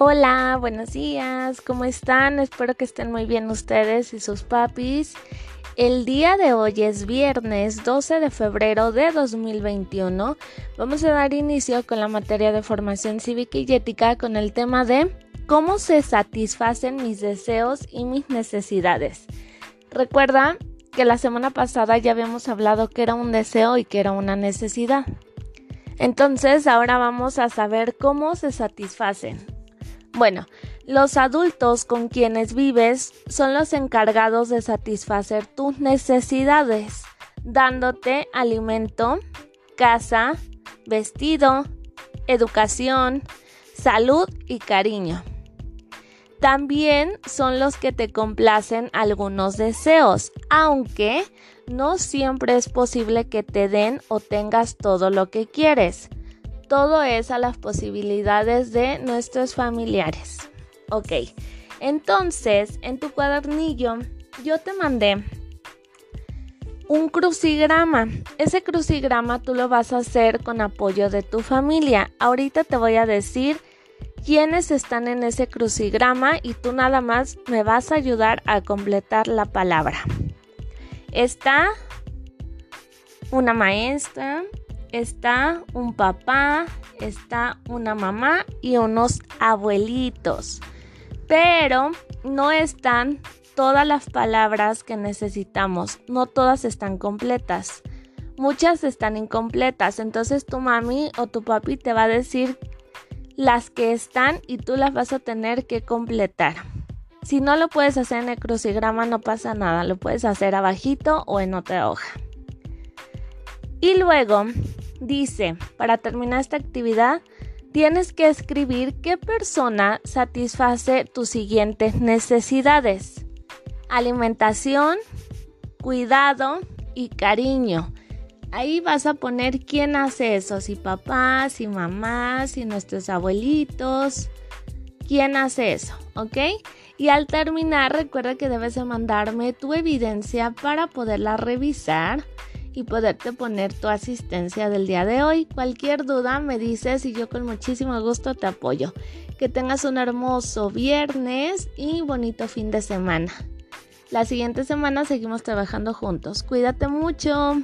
Hola, buenos días, ¿cómo están? Espero que estén muy bien ustedes y sus papis. El día de hoy es viernes 12 de febrero de 2021. Vamos a dar inicio con la materia de formación cívica y ética con el tema de cómo se satisfacen mis deseos y mis necesidades. Recuerda que la semana pasada ya habíamos hablado que era un deseo y que era una necesidad. Entonces ahora vamos a saber cómo se satisfacen. Bueno, los adultos con quienes vives son los encargados de satisfacer tus necesidades, dándote alimento, casa, vestido, educación, salud y cariño. También son los que te complacen algunos deseos, aunque no siempre es posible que te den o tengas todo lo que quieres. Todo es a las posibilidades de nuestros familiares. Ok, entonces en tu cuadernillo yo te mandé un crucigrama. Ese crucigrama tú lo vas a hacer con apoyo de tu familia. Ahorita te voy a decir quiénes están en ese crucigrama y tú nada más me vas a ayudar a completar la palabra. Está una maestra, está un papá, está una mamá y unos abuelitos. Pero no están todas las palabras que necesitamos, no todas están completas. Muchas están incompletas, entonces tu mami o tu papi te va a decir las que están y tú las vas a tener que completar. Si no lo puedes hacer en el crucigrama no pasa nada, lo puedes hacer abajito o en otra hoja. Y luego dice, para terminar esta actividad, tienes que escribir qué persona satisface tus siguientes necesidades. Alimentación, cuidado y cariño. Ahí vas a poner quién hace eso, si papá, si mamá, si nuestros abuelitos, quién hace eso, ¿ok? Y al terminar recuerda que debes de mandarme tu evidencia para poderla revisar y poderte poner tu asistencia del día de hoy. Cualquier duda me dices y yo con muchísimo gusto te apoyo. Que tengas un hermoso viernes y bonito fin de semana. La siguiente semana seguimos trabajando juntos. Cuídate mucho.